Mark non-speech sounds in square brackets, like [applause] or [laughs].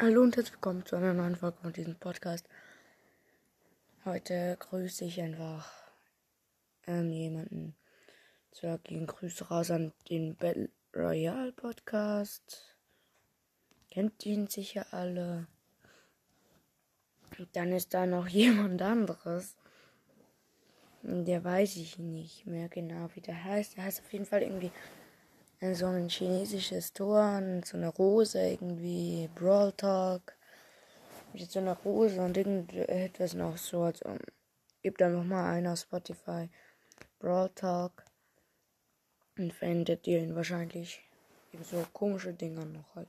Hallo und herzlich willkommen zu einer neuen Folge von diesem Podcast. Heute grüße ich einfach ähm, jemanden. Zwar gehen Grüße raus an den Battle Royale Podcast. Kennt ihn sicher alle. Und dann ist da noch [laughs] jemand anderes. Der weiß ich nicht mehr genau, wie der heißt. Der heißt auf jeden Fall irgendwie so ein chinesisches Tor, so eine Rose, irgendwie Brawl Talk. Mit so einer Rose und irgendetwas noch so. Also, gebt einfach mal ein auf Spotify. Brawl Talk. Und findet ihr ihn wahrscheinlich. Eben so komische Dinger noch halt.